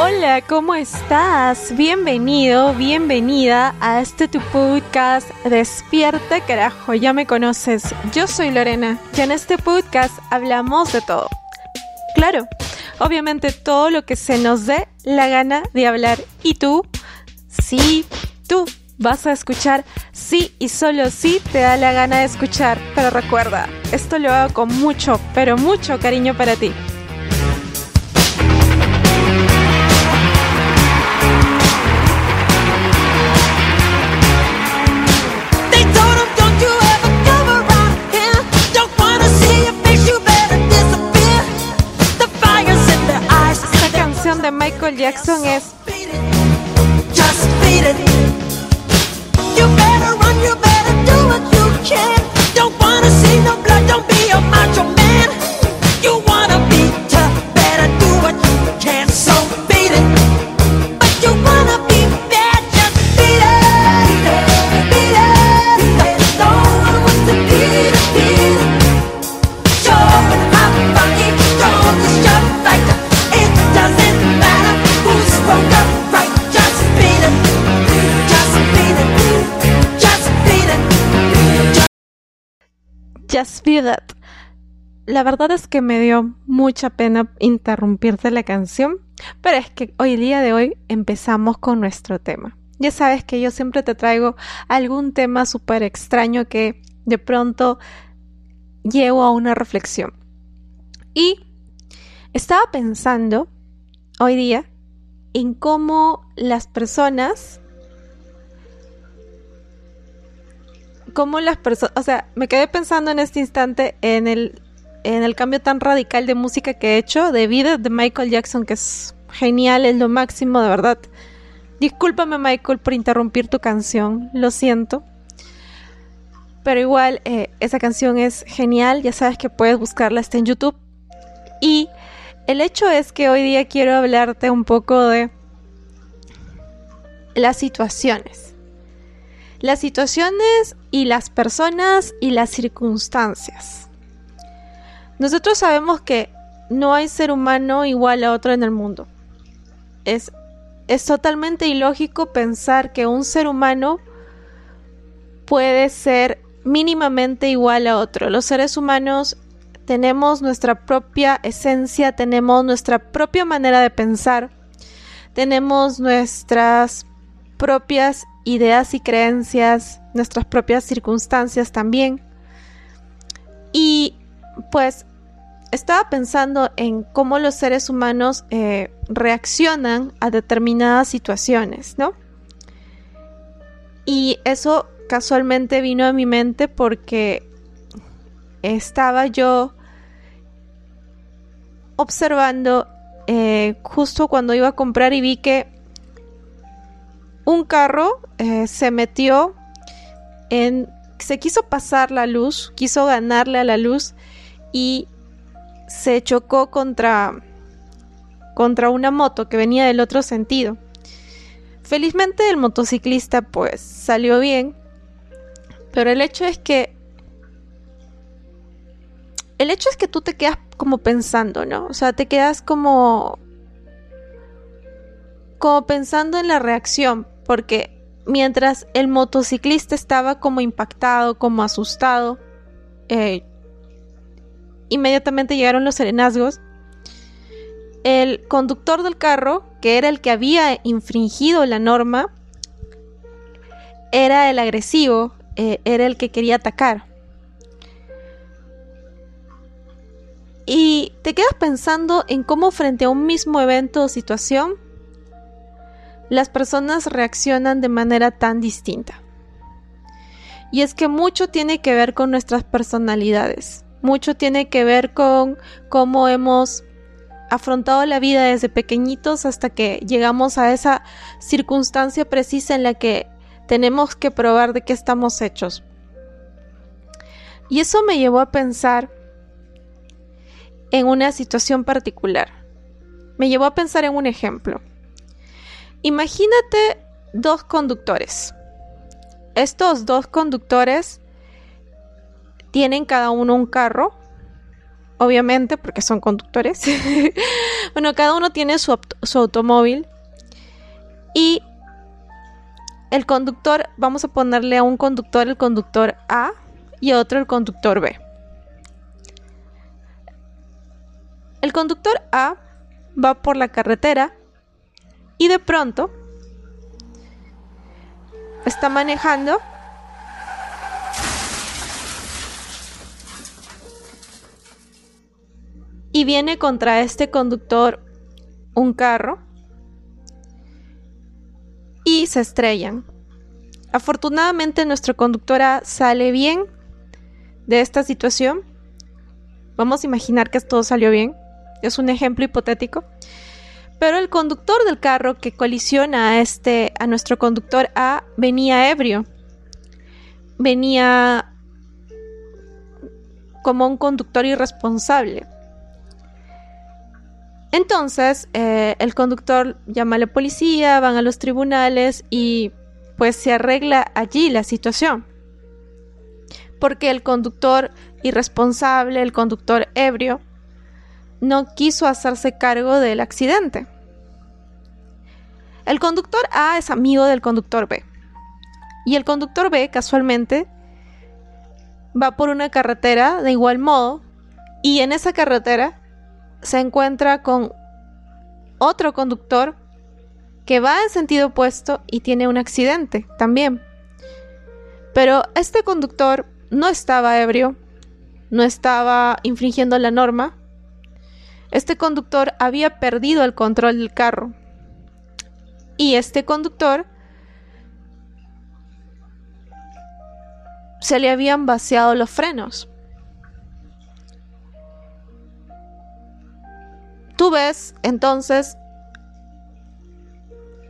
Hola, ¿cómo estás? Bienvenido, bienvenida a este tu podcast Despierta carajo, ya me conoces. Yo soy Lorena y en este podcast hablamos de todo. Claro, obviamente todo lo que se nos dé la gana de hablar. ¿Y tú? Sí, tú vas a escuchar sí y solo sí te da la gana de escuchar. Pero recuerda, esto lo hago con mucho, pero mucho cariño para ti. Michael Jackson es Just beat it. You better run, you better do what you can. Don't wanna see no La verdad es que me dio mucha pena interrumpirte la canción, pero es que hoy día de hoy empezamos con nuestro tema. Ya sabes que yo siempre te traigo algún tema súper extraño que de pronto llevo a una reflexión. Y estaba pensando hoy día en cómo las personas, cómo las personas, o sea, me quedé pensando en este instante en el, en el cambio tan radical de música que he hecho de vida de Michael Jackson, que es genial, es lo máximo, de verdad. Discúlpame Michael por interrumpir tu canción, lo siento. Pero igual, eh, esa canción es genial, ya sabes que puedes buscarla, está en YouTube. Y el hecho es que hoy día quiero hablarte un poco de las situaciones. Las situaciones y las personas y las circunstancias. Nosotros sabemos que no hay ser humano igual a otro en el mundo. Es, es totalmente ilógico pensar que un ser humano puede ser mínimamente igual a otro. Los seres humanos tenemos nuestra propia esencia, tenemos nuestra propia manera de pensar, tenemos nuestras propias ideas y creencias, nuestras propias circunstancias también. Y pues estaba pensando en cómo los seres humanos eh, reaccionan a determinadas situaciones, ¿no? Y eso casualmente vino a mi mente porque estaba yo observando eh, justo cuando iba a comprar y vi que un carro eh, se metió se quiso pasar la luz, quiso ganarle a la luz y se chocó contra contra una moto que venía del otro sentido. Felizmente el motociclista pues salió bien, pero el hecho es que el hecho es que tú te quedas como pensando, ¿no? O sea, te quedas como como pensando en la reacción, porque mientras el motociclista estaba como impactado, como asustado, eh, inmediatamente llegaron los serenazgos. El conductor del carro, que era el que había infringido la norma, era el agresivo, eh, era el que quería atacar. Y te quedas pensando en cómo frente a un mismo evento o situación, las personas reaccionan de manera tan distinta. Y es que mucho tiene que ver con nuestras personalidades. mucho tiene que ver con cómo hemos afrontado la vida desde pequeñitos hasta que llegamos a esa circunstancia precisa en la que tenemos que probar de qué estamos hechos. Y eso me llevó a pensar en una situación particular. Me llevó a pensar en un ejemplo. Imagínate dos conductores. Estos dos conductores tienen cada uno un carro, obviamente porque son conductores. bueno, cada uno tiene su, su automóvil y el conductor, vamos a ponerle a un conductor el conductor A y a otro el conductor B. El conductor A va por la carretera y de pronto está manejando y viene contra este conductor un carro y se estrellan. Afortunadamente nuestro conductora sale bien de esta situación. Vamos a imaginar que todo salió bien. Es un ejemplo hipotético. Pero el conductor del carro que colisiona a este a nuestro conductor A venía ebrio. Venía como un conductor irresponsable. Entonces, eh, el conductor llama a la policía, van a los tribunales y pues se arregla allí la situación. Porque el conductor irresponsable, el conductor ebrio, no quiso hacerse cargo del accidente. El conductor A es amigo del conductor B. Y el conductor B, casualmente, va por una carretera de igual modo y en esa carretera se encuentra con otro conductor que va en sentido opuesto y tiene un accidente también. Pero este conductor no estaba ebrio, no estaba infringiendo la norma. Este conductor había perdido el control del carro. Y este conductor se le habían vaciado los frenos. Tú ves entonces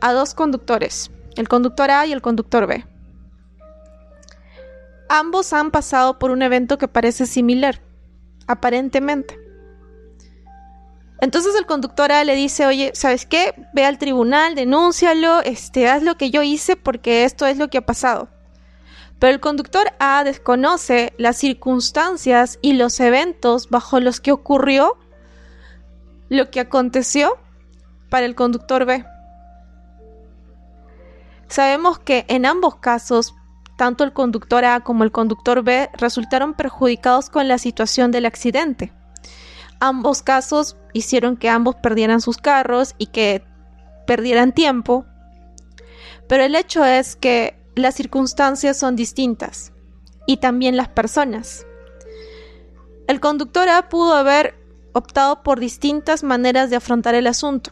a dos conductores, el conductor A y el conductor B. Ambos han pasado por un evento que parece similar, aparentemente. Entonces el conductor A le dice, oye, ¿sabes qué? Ve al tribunal, denúncialo, este, haz lo que yo hice porque esto es lo que ha pasado. Pero el conductor A desconoce las circunstancias y los eventos bajo los que ocurrió lo que aconteció para el conductor B. Sabemos que en ambos casos, tanto el conductor A como el conductor B resultaron perjudicados con la situación del accidente. Ambos casos hicieron que ambos perdieran sus carros y que perdieran tiempo. Pero el hecho es que las circunstancias son distintas y también las personas. El conductor A pudo haber optado por distintas maneras de afrontar el asunto,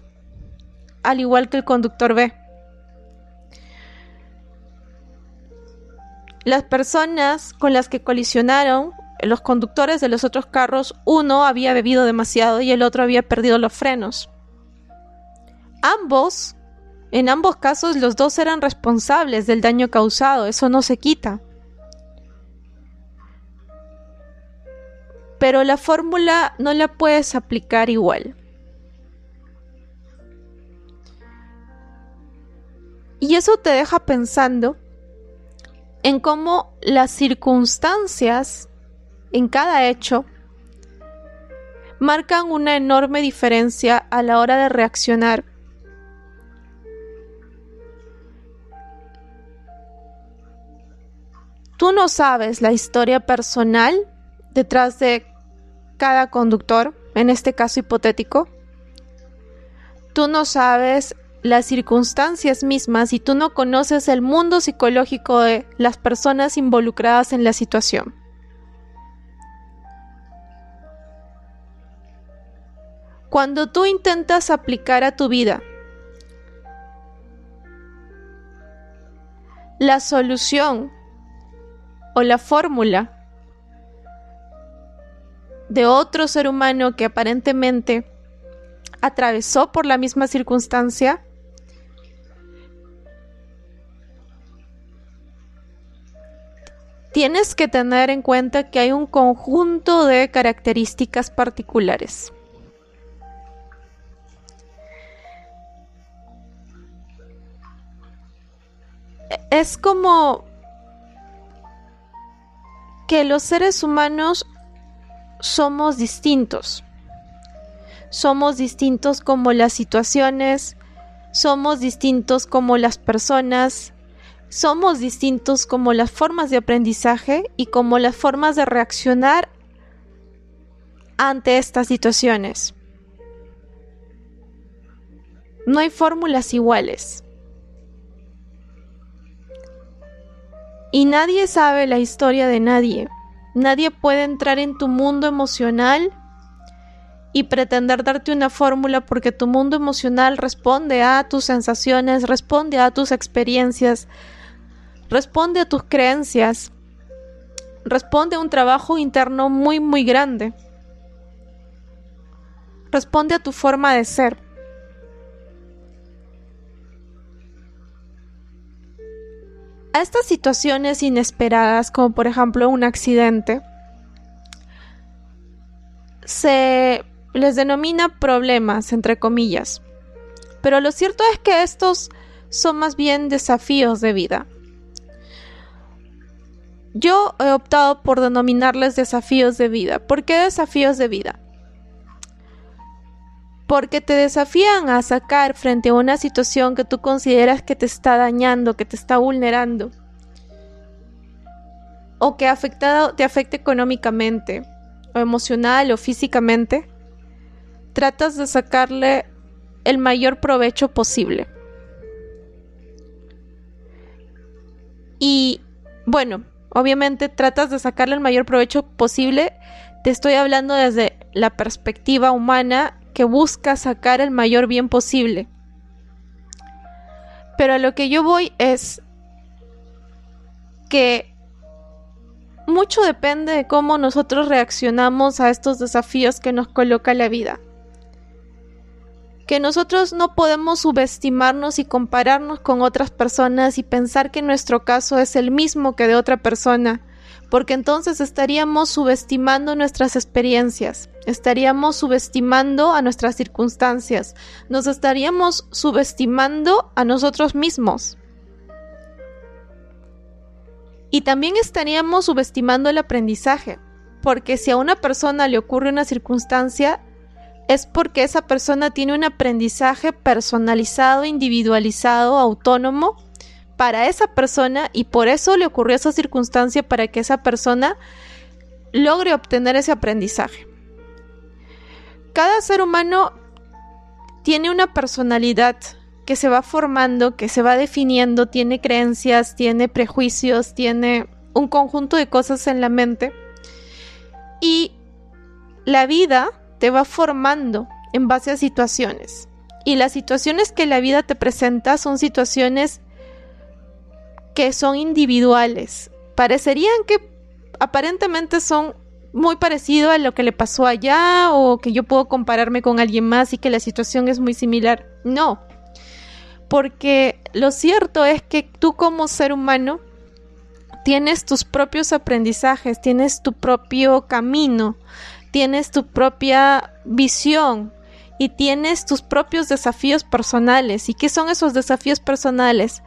al igual que el conductor B. Las personas con las que colisionaron, los conductores de los otros carros, uno había bebido demasiado y el otro había perdido los frenos. Ambos, en ambos casos, los dos eran responsables del daño causado, eso no se quita. pero la fórmula no la puedes aplicar igual. Y eso te deja pensando en cómo las circunstancias en cada hecho marcan una enorme diferencia a la hora de reaccionar. Tú no sabes la historia personal detrás de cada conductor, en este caso hipotético. Tú no sabes las circunstancias mismas y tú no conoces el mundo psicológico de las personas involucradas en la situación. Cuando tú intentas aplicar a tu vida la solución o la fórmula de otro ser humano que aparentemente atravesó por la misma circunstancia, tienes que tener en cuenta que hay un conjunto de características particulares. Es como que los seres humanos somos distintos. Somos distintos como las situaciones, somos distintos como las personas, somos distintos como las formas de aprendizaje y como las formas de reaccionar ante estas situaciones. No hay fórmulas iguales. Y nadie sabe la historia de nadie. Nadie puede entrar en tu mundo emocional y pretender darte una fórmula porque tu mundo emocional responde a tus sensaciones, responde a tus experiencias, responde a tus creencias, responde a un trabajo interno muy, muy grande, responde a tu forma de ser. A estas situaciones inesperadas, como por ejemplo un accidente, se les denomina problemas, entre comillas. Pero lo cierto es que estos son más bien desafíos de vida. Yo he optado por denominarles desafíos de vida. ¿Por qué desafíos de vida? Porque te desafían a sacar frente a una situación que tú consideras que te está dañando, que te está vulnerando, o que afectado, te afecte económicamente, o emocional, o físicamente, tratas de sacarle el mayor provecho posible. Y bueno, Obviamente tratas de sacarle el mayor provecho posible. Te estoy hablando desde la perspectiva humana que busca sacar el mayor bien posible. Pero a lo que yo voy es que mucho depende de cómo nosotros reaccionamos a estos desafíos que nos coloca la vida que nosotros no podemos subestimarnos y compararnos con otras personas y pensar que nuestro caso es el mismo que de otra persona, porque entonces estaríamos subestimando nuestras experiencias, estaríamos subestimando a nuestras circunstancias, nos estaríamos subestimando a nosotros mismos. Y también estaríamos subestimando el aprendizaje, porque si a una persona le ocurre una circunstancia, es porque esa persona tiene un aprendizaje personalizado, individualizado, autónomo para esa persona y por eso le ocurrió esa circunstancia para que esa persona logre obtener ese aprendizaje. Cada ser humano tiene una personalidad que se va formando, que se va definiendo, tiene creencias, tiene prejuicios, tiene un conjunto de cosas en la mente. Y la vida te va formando en base a situaciones. Y las situaciones que la vida te presenta son situaciones que son individuales. Parecerían que aparentemente son muy parecido a lo que le pasó allá o que yo puedo compararme con alguien más y que la situación es muy similar. No, porque lo cierto es que tú como ser humano tienes tus propios aprendizajes, tienes tu propio camino, tienes tu propia visión y tienes tus propios desafíos personales. ¿Y qué son esos desafíos personales?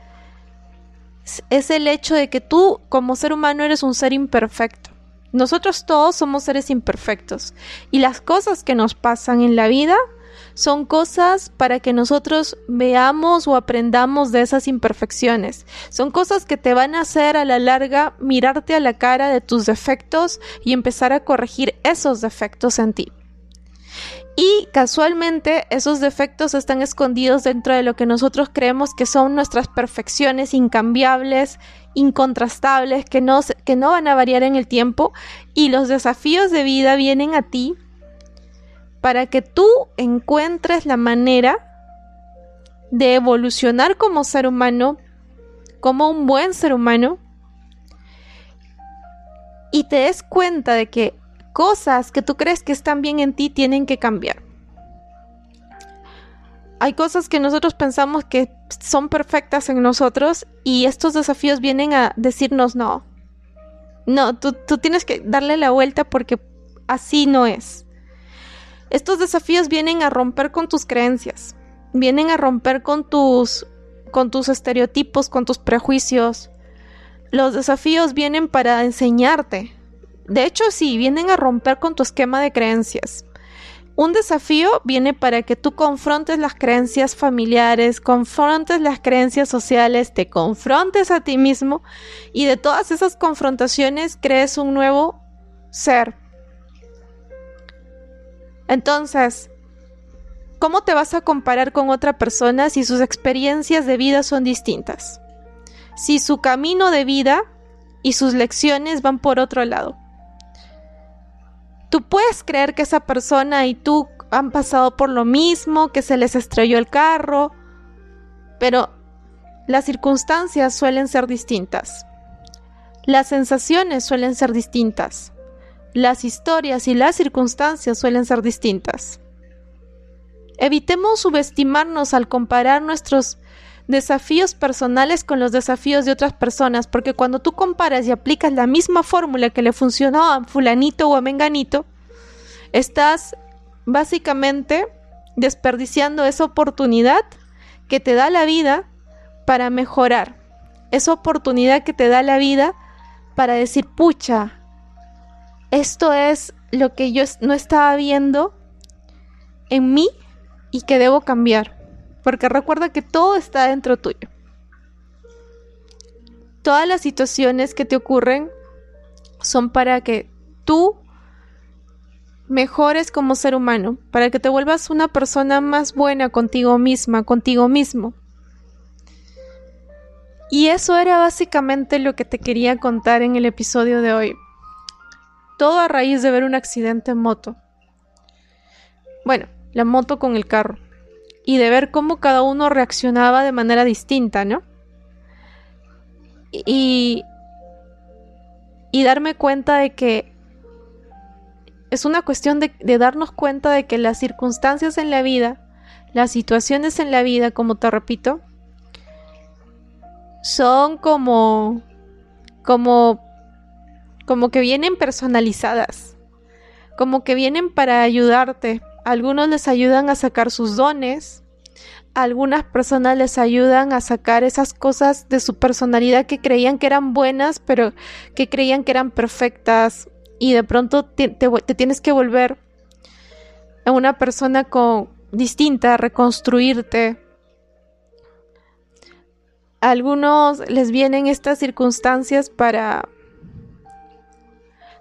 Es el hecho de que tú como ser humano eres un ser imperfecto. Nosotros todos somos seres imperfectos y las cosas que nos pasan en la vida son cosas para que nosotros veamos o aprendamos de esas imperfecciones. Son cosas que te van a hacer a la larga mirarte a la cara de tus defectos y empezar a corregir esos defectos en ti. Y casualmente esos defectos están escondidos dentro de lo que nosotros creemos que son nuestras perfecciones incambiables, incontrastables, que no, que no van a variar en el tiempo. Y los desafíos de vida vienen a ti para que tú encuentres la manera de evolucionar como ser humano, como un buen ser humano, y te des cuenta de que cosas que tú crees que están bien en ti tienen que cambiar. Hay cosas que nosotros pensamos que son perfectas en nosotros y estos desafíos vienen a decirnos no. No, tú, tú tienes que darle la vuelta porque así no es. Estos desafíos vienen a romper con tus creencias, vienen a romper con tus con tus estereotipos, con tus prejuicios. Los desafíos vienen para enseñarte. De hecho, sí, vienen a romper con tu esquema de creencias. Un desafío viene para que tú confrontes las creencias familiares, confrontes las creencias sociales, te confrontes a ti mismo y de todas esas confrontaciones crees un nuevo ser. Entonces, ¿cómo te vas a comparar con otra persona si sus experiencias de vida son distintas? Si su camino de vida y sus lecciones van por otro lado. Tú puedes creer que esa persona y tú han pasado por lo mismo, que se les estrelló el carro, pero las circunstancias suelen ser distintas. Las sensaciones suelen ser distintas. Las historias y las circunstancias suelen ser distintas. Evitemos subestimarnos al comparar nuestros desafíos personales con los desafíos de otras personas, porque cuando tú comparas y aplicas la misma fórmula que le funcionó a fulanito o a menganito, estás básicamente desperdiciando esa oportunidad que te da la vida para mejorar, esa oportunidad que te da la vida para decir, pucha, esto es lo que yo no estaba viendo en mí y que debo cambiar. Porque recuerda que todo está dentro tuyo. Todas las situaciones que te ocurren son para que tú mejores como ser humano, para que te vuelvas una persona más buena contigo misma, contigo mismo. Y eso era básicamente lo que te quería contar en el episodio de hoy. Todo a raíz de ver un accidente en moto. Bueno, la moto con el carro y de ver cómo cada uno reaccionaba de manera distinta, ¿no? Y, y darme cuenta de que es una cuestión de, darnos cuenta de que las circunstancias en la vida, las situaciones en la vida, como te repito, son como, como, como que vienen personalizadas, como que vienen para ayudarte, algunos les ayudan a sacar sus dones, algunas personas les ayudan a sacar esas cosas de su personalidad que creían que eran buenas, pero que creían que eran perfectas y de pronto te, tienes que volver a una persona con distinta, reconstruirte. Algunos les vienen estas circunstancias para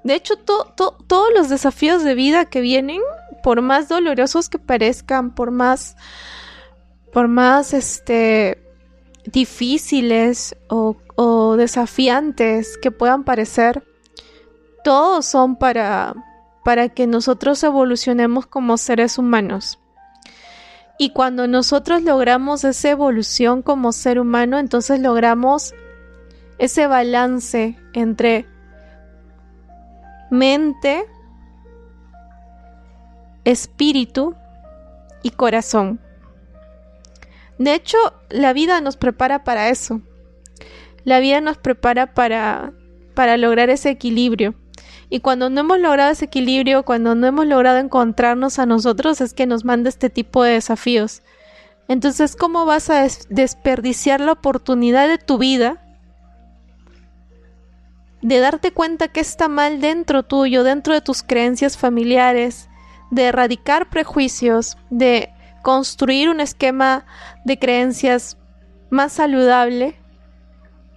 de hecho, todos los desafíos de vida que vienen, por más dolorosos que parezcan, por más, por más, este, difíciles o, o desafiantes que puedan parecer, todos son para, para que nosotros evolucionemos como seres humanos. Y cuando nosotros logramos esa evolución como ser humano, entonces logramos ese balance entre mente, espíritu y corazón. De hecho, la vida nos prepara para eso. La vida nos prepara para, para lograr ese equilibrio. Y cuando no hemos logrado ese equilibrio, cuando no hemos logrado encontrarnos a nosotros, es que nos manda este tipo de desafíos. Entonces, ¿cómo vas a desperdiciar la oportunidad de tu vida de darte cuenta que está mal dentro tuyo, dentro de tus creencias familiares, de erradicar prejuicios, de construir un esquema de creencias más saludable,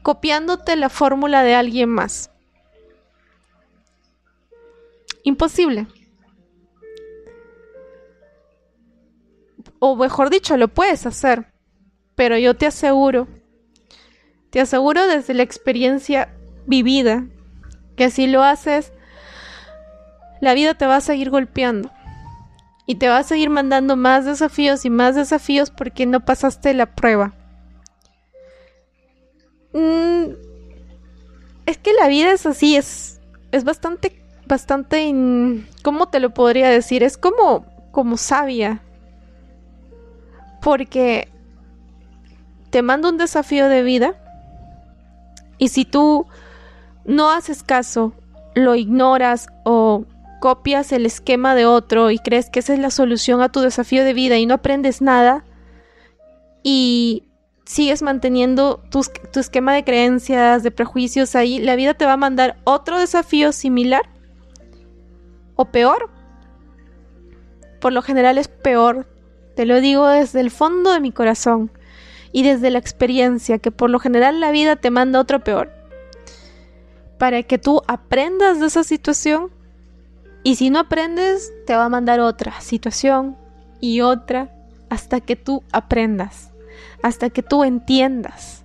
copiándote la fórmula de alguien más. Imposible. O mejor dicho, lo puedes hacer, pero yo te aseguro, te aseguro desde la experiencia vivida, que si lo haces, la vida te va a seguir golpeando y te va a seguir mandando más desafíos y más desafíos porque no pasaste la prueba. Mm, es que la vida es así, es, es bastante, bastante, ¿cómo te lo podría decir? Es como, como sabia. Porque te manda un desafío de vida y si tú no haces caso, lo ignoras o copias el esquema de otro y crees que esa es la solución a tu desafío de vida y no aprendes nada y sigues manteniendo tu, esquema de creencias, de prejuicios ahí, la vida te va a mandar otro desafío similar o peor. Por lo general es peor, te lo digo desde el fondo de mi corazón y desde la experiencia, que por lo general la vida te manda otro peor. Para que tú aprendas de esa situación y si no aprendes, te va a mandar otra situación y otra hasta que tú aprendas, hasta que tú entiendas.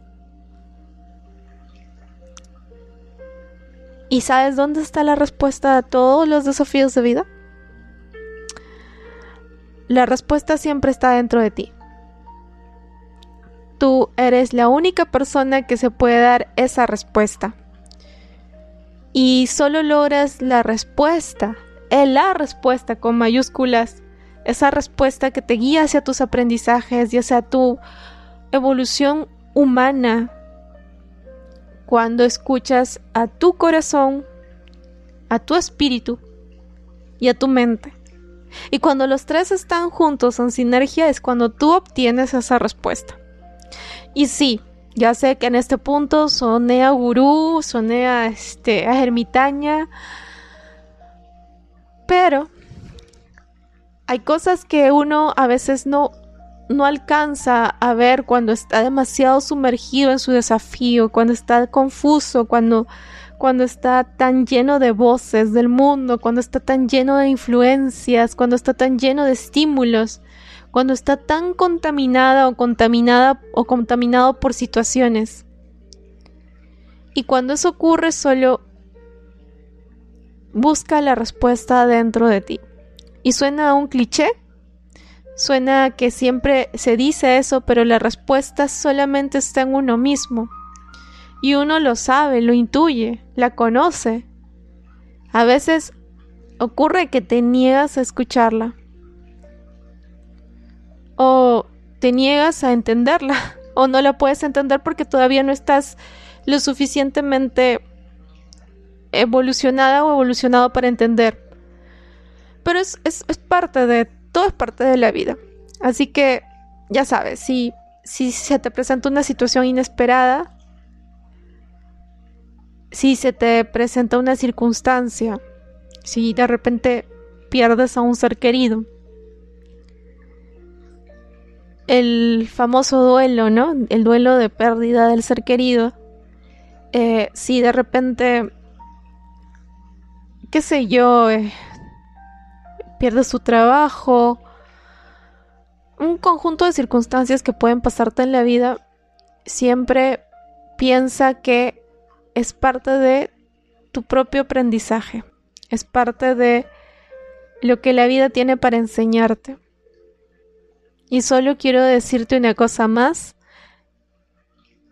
¿Y sabes dónde está la respuesta a todos los desafíos de vida? La respuesta siempre está dentro de ti. Tú eres la única persona que se puede dar esa respuesta. Y solo logras la respuesta es la respuesta con mayúsculas, esa respuesta que te guía hacia tus aprendizajes y hacia tu evolución humana cuando escuchas a tu corazón, a tu espíritu y a tu mente. Y cuando los tres están juntos en sinergia es cuando tú obtienes esa respuesta. Y sí, ya sé que en este punto soné a gurú, soné a, este, a ermitaña, pero hay cosas que uno a veces no, no alcanza a ver cuando está demasiado sumergido en su desafío, cuando está confuso, cuando, cuando está tan lleno de voces del mundo, cuando está tan lleno de influencias, cuando está tan lleno de estímulos, cuando está tan contaminada o contaminada o contaminado por situaciones. Y cuando eso ocurre solo busca la respuesta dentro de ti. Y suena a un cliché, suena que siempre se dice eso, pero la respuesta solamente está en uno mismo. Y uno lo sabe, lo intuye, la conoce. A veces ocurre que te niegas a escucharla. O te niegas a entenderla. O no la puedes entender porque todavía no estás lo suficientemente evolucionada o evolucionado para entender. Pero es, parte de, todo es parte de la vida. Así que, ya sabes, si, si se te presenta una situación inesperada, si se te presenta una circunstancia, si de repente pierdes a un ser querido, el famoso duelo, ¿no? El duelo de pérdida del ser querido. Eh, si de repente qué sé yo, eh, pierde su trabajo, un conjunto de circunstancias que pueden pasarte en la vida, siempre piensa que es parte de tu propio aprendizaje, es parte de lo que la vida tiene para enseñarte. Y solo quiero decirte una cosa más.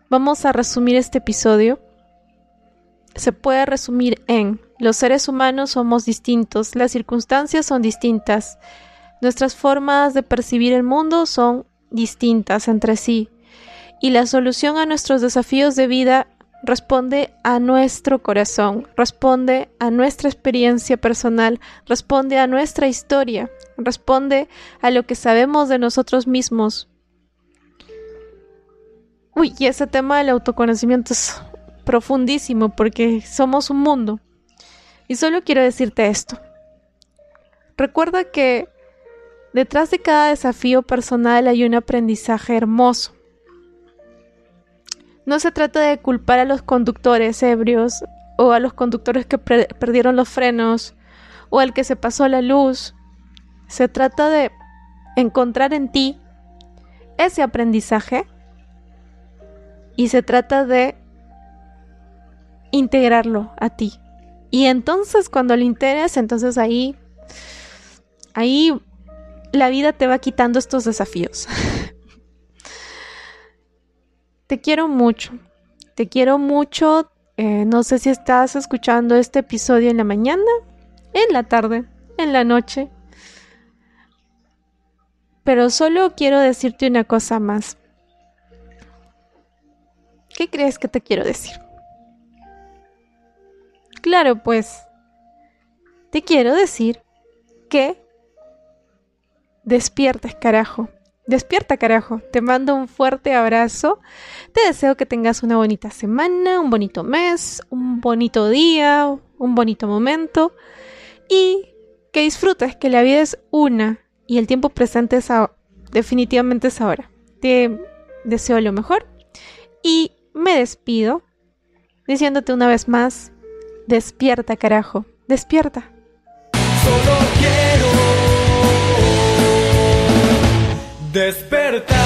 Vamos a resumir este episodio. Se puede resumir en los seres humanos somos distintos, las circunstancias son distintas, nuestras formas de percibir el mundo son distintas entre sí, y la solución a nuestros desafíos de vida responde a nuestro corazón, responde a nuestra experiencia personal, responde a nuestra historia, responde a lo que sabemos de nosotros mismos. Uy, y ese tema del autoconocimiento es profundísimo porque somos un mundo. Y solo quiero decirte esto. Recuerda que detrás de cada desafío personal hay un aprendizaje hermoso. No se trata de culpar a los conductores ebrios o a los conductores que perdieron los frenos o al que se pasó la luz. Se trata de encontrar en ti ese aprendizaje y se trata de integrarlo a ti. Y entonces cuando le interesa, entonces ahí, ahí la vida te va quitando estos desafíos. te quiero mucho, te quiero mucho. Eh, no sé si estás escuchando este episodio en la mañana, en la tarde, en la noche. Pero solo quiero decirte una cosa más. ¿Qué crees que te quiero decir? Claro, pues, te quiero decir que despiertes, carajo. Despierta, carajo. Te mando un fuerte abrazo. Te deseo que tengas una bonita semana, un bonito mes, un bonito día, un bonito momento. Y que disfrutes, que la vida es una y el tiempo presente es definitivamente es ahora. Te deseo lo mejor y me despido diciéndote una vez más, despierta, carajo, despierta. Solo quiero despertar.